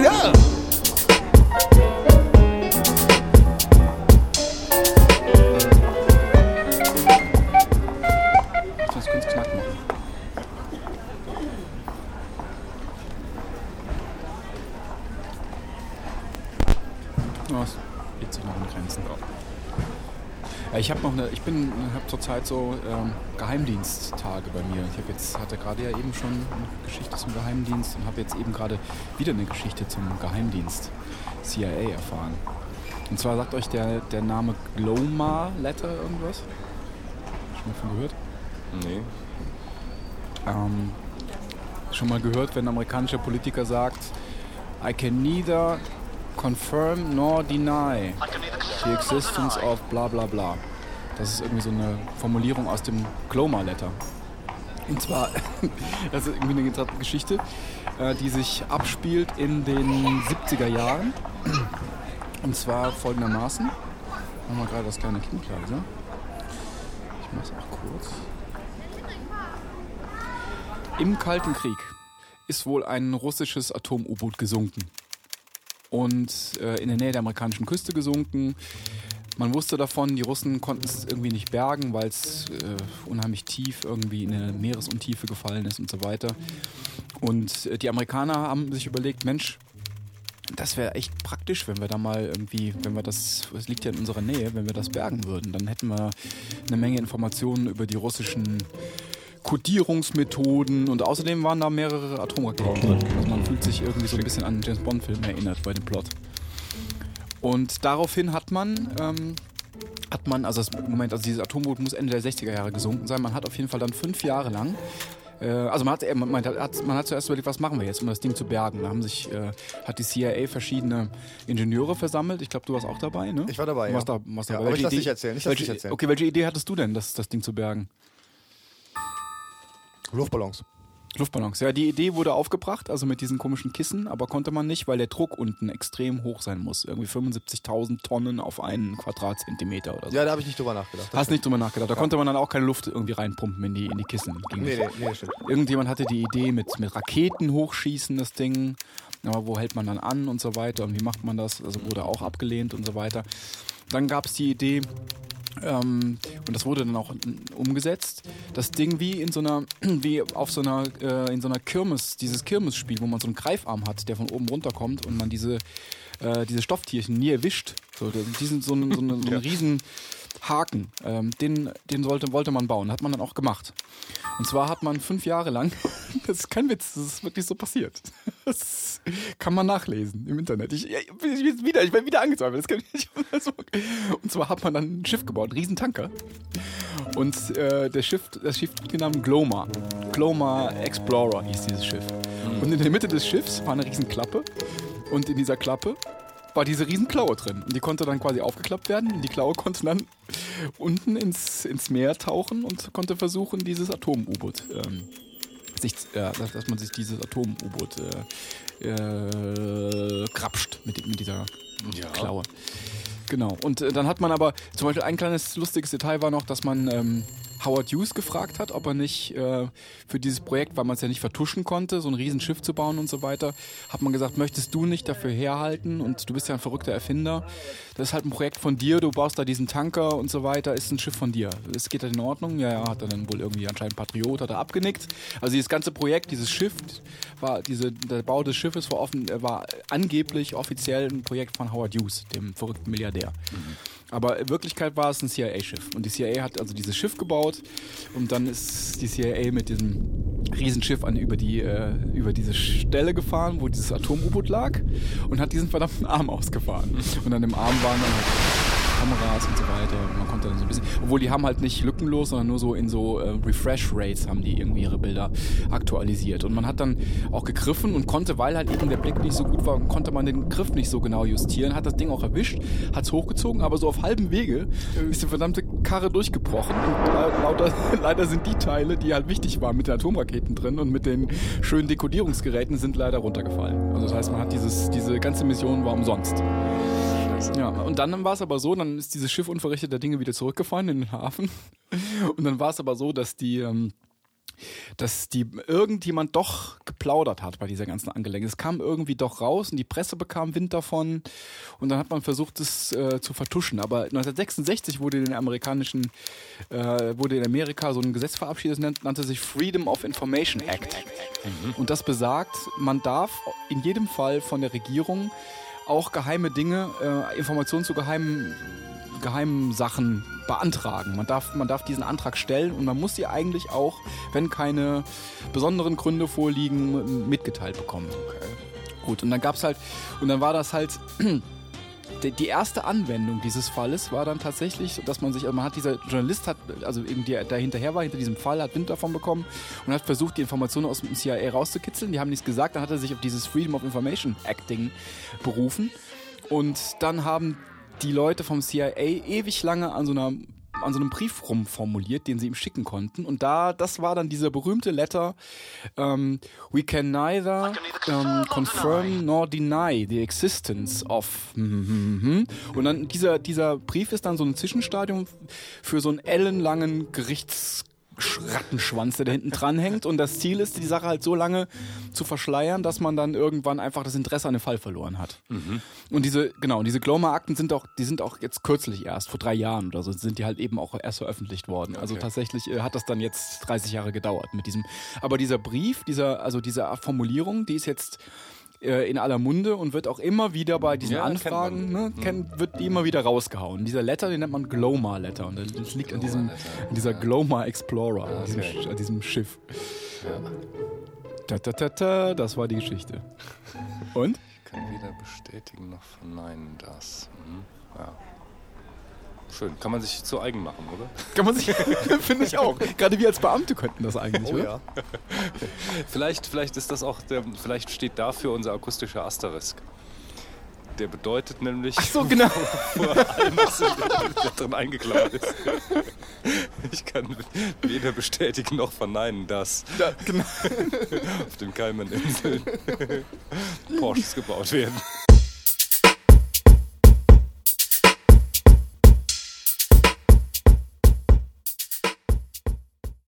it up. Ich habe noch eine, ich bin, habe zurzeit so ähm, Geheimdiensttage bei mir. Ich habe jetzt, hatte gerade ja eben schon eine Geschichte zum Geheimdienst und habe jetzt eben gerade wieder eine Geschichte zum Geheimdienst CIA erfahren. Und zwar sagt euch der, der Name Glomar Letter irgendwas? Schon mal von gehört? Nee. Ähm, schon mal gehört, wenn ein amerikanischer Politiker sagt, I can neither confirm nor deny the existence of bla bla bla. Das ist irgendwie so eine Formulierung aus dem Glomar Letter. Und zwar, das ist irgendwie eine Geschichte, äh, die sich abspielt in den 70er Jahren. Und zwar folgendermaßen. Machen wir gerade das kleine Kind leise. Ich mach's auch kurz. Im Kalten Krieg ist wohl ein russisches Atom-U-Boot gesunken. Und äh, in der Nähe der amerikanischen Küste gesunken. Man wusste davon, die Russen konnten es irgendwie nicht bergen, weil es äh, unheimlich tief irgendwie in eine Meeresuntiefe gefallen ist und so weiter. Und äh, die Amerikaner haben sich überlegt, Mensch, das wäre echt praktisch, wenn wir da mal irgendwie, wenn wir das, es liegt ja in unserer Nähe, wenn wir das bergen würden, dann hätten wir eine Menge Informationen über die russischen Kodierungsmethoden und außerdem waren da mehrere Atomraketen drin. Fühlt sich irgendwie so ein bisschen an einen James Bond-Film erinnert bei dem Plot. Und daraufhin hat man, ähm, hat man, also das, Moment, also dieses Atomboot muss Ende der 60er Jahre gesunken sein. Man hat auf jeden Fall dann fünf Jahre lang äh, also man hat, man, hat, man hat zuerst überlegt, was machen wir jetzt, um das Ding zu bergen. Da haben sich, äh, hat die CIA verschiedene Ingenieure versammelt. Ich glaube, du warst auch dabei, ne? Ich war dabei, ja. da, Ja, dabei. aber ich Welche lass Idee- dich erzählen, ich lass welche, dich erzählen. Okay, welche Idee hattest du denn, das, das Ding zu bergen? Luftballons. Luftballons. Ja, die Idee wurde aufgebracht, also mit diesen komischen Kissen, aber konnte man nicht, weil der Druck unten extrem hoch sein muss. Irgendwie 75.000 Tonnen auf einen Quadratzentimeter oder so. Ja, da habe ich nicht drüber nachgedacht. Das Hast nicht drüber nachgedacht. Da konnte man dann auch keine Luft irgendwie reinpumpen in die, in die Kissen. Ging Nee, nee, nee, stimmt. Irgendjemand hatte die Idee mit, mit Raketen hochschießen, das Ding. Aber wo hält man dann an und so weiter und wie macht man das? Also wurde auch abgelehnt und so weiter. Dann gab es die Idee, ähm, und das wurde dann auch umgesetzt, das Ding wie in so einer, wie auf so einer, äh, in so einer Kirmes, dieses Kirmesspiel, wo man so einen Greifarm hat, der von oben runterkommt und man diese, äh, diese Stofftierchen nie erwischt. So, diesen, so einen, so einen, so einen riesen Haken, ähm, den, den sollte, wollte man bauen. Hat man dann auch gemacht. Und zwar hat man fünf Jahre lang, das ist kein Witz, das ist wirklich so passiert. Das kann man nachlesen im Internet. Ich, ich, bin jetzt wieder, ich bin wieder angezweifelt. Ich. Und zwar hat man dann ein Schiff gebaut, einen riesen Tanker. Und äh, der Schiff, das Schiff wird genannt Glomar. Glomar Explorer hieß dieses Schiff. Und in der Mitte des Schiffs war eine riesen Klappe. Und in dieser Klappe war diese riesen Klaue drin. Und die konnte dann quasi aufgeklappt werden. Und die Klaue konnte dann unten ins, ins Meer tauchen und konnte versuchen, dieses Atom-U-Boot, ähm, sich, äh, dass, dass man sich dieses Atom-U-Boot äh, äh, krapscht mit, mit dieser Klaue. Genau. Und äh, dann hat man aber, zum Beispiel ein kleines lustiges Detail war noch, dass man ähm, Howard Hughes gefragt hat, ob er nicht äh, für dieses Projekt, weil man es ja nicht vertuschen konnte, so ein Riesenschiff zu bauen und so weiter, hat man gesagt, möchtest du nicht dafür herhalten und du bist ja ein verrückter Erfinder. Das ist halt ein Projekt von dir, du baust da diesen Tanker und so weiter, ist ein Schiff von dir. Es geht halt in Ordnung. Ja, ja, hat er dann wohl irgendwie anscheinend Patriot, hat er abgenickt. Also dieses ganze Projekt, dieses Schiff, war diese, der Bau des Schiffes war, offen, äh, war angeblich offiziell ein Projekt von Howard Hughes, dem verrückten Milliardär. Aber in Wirklichkeit war es ein CIA-Schiff. Und die CIA hat also dieses Schiff gebaut und dann ist die CIA mit diesem Riesenschiff an, über, die, äh, über diese Stelle gefahren, wo dieses Atom-U-Boot lag und hat diesen verdammten Arm ausgefahren. Und an dem Arm waren dann halt Kameras und so weiter. Man obwohl die haben halt nicht lückenlos, sondern nur so in so äh, Refresh Rates haben die irgendwie ihre Bilder aktualisiert. Und man hat dann auch gegriffen und konnte, weil halt eben der Blick nicht so gut war, konnte man den Griff nicht so genau justieren, hat das Ding auch erwischt, hat es hochgezogen, aber so auf halbem Wege ist die verdammte Karre durchgebrochen. Und la- lauter, leider sind die Teile, die halt wichtig waren mit den Atomraketen drin und mit den schönen Dekodierungsgeräten, sind leider runtergefallen. Also das heißt, man hat dieses, diese ganze Mission war umsonst. Ja, und dann war es aber so, dann ist dieses Schiff unverrichteter Dinge wieder zurückgefahren in den Hafen. Und dann war es aber so, dass die, ähm, dass die irgendjemand doch geplaudert hat bei dieser ganzen Angelegenheit. Es kam irgendwie doch raus und die Presse bekam Wind davon und dann hat man versucht, es äh, zu vertuschen. Aber 1966 wurde in den amerikanischen, äh, wurde in Amerika so ein Gesetz verabschiedet, das nannte sich Freedom of Information Act. Mhm. Und das besagt, man darf in jedem Fall von der Regierung auch geheime Dinge, äh, Informationen zu geheimen geheimen Sachen beantragen. Man darf, man darf diesen Antrag stellen und man muss sie eigentlich auch, wenn keine besonderen Gründe vorliegen, mitgeteilt bekommen. Okay. Gut, und dann gab es halt, und dann war das halt die erste Anwendung dieses Falles war dann tatsächlich, dass man sich, also man hat dieser Journalist hat, also eben der, der hinterher war, hinter diesem Fall, hat Wind davon bekommen und hat versucht, die Informationen aus dem CIA rauszukitzeln. Die haben nichts gesagt, dann hat er sich auf dieses Freedom of Information Acting berufen. Und dann haben die Leute vom CIA ewig lange an so einer an so einem Brief rumformuliert, den sie ihm schicken konnten. Und da, das war dann dieser berühmte Letter, um, we can neither um, confirm nor deny the existence of. Und dann dieser, dieser Brief ist dann so ein Zwischenstadium für so einen ellenlangen Gerichts Rattenschwanz, der da hinten dran hängt. Und das Ziel ist, die Sache halt so lange zu verschleiern, dass man dann irgendwann einfach das Interesse an dem Fall verloren hat. Mhm. Und diese, genau, diese Gloma-Akten sind auch, die sind auch jetzt kürzlich erst, vor drei Jahren oder so, sind die halt eben auch erst veröffentlicht worden. Also okay. Also tatsächlich äh, hat das dann jetzt 30 Jahre gedauert mit diesem. Aber dieser Brief, dieser, also diese Formulierung, die ist jetzt äh, in aller Munde und wird auch immer wieder bei diesen ja, Anfragen, ne, mhm. kennt, wird die immer wieder rausgehauen. Dieser Letter, den nennt man Gloma-Letter und das liegt an diesem, an dieser Gloma Explorer, an, diesem, an, diesem, Schiff. Ja. Ta, ta, ta, ta, das war die Geschichte. Und? Ich kann weder bestätigen noch verneinen das. Mhm. Ja. Schön. Kann man sich zu eigen machen, oder? Kann man sich, finde ich auch. Gerade wir als Beamte könnten das eigentlich, oh, oder? Ja. vielleicht, vielleicht ist das auch, der, vielleicht steht dafür unser akustischer Asterisk. Der bedeutet nämlich, Ach so, genau. vor allem, was da drin eingeklaut ist. Ich kann weder bestätigen noch verneinen, dass ja, genau. auf den Cayman-Inseln Porsches gebaut werden.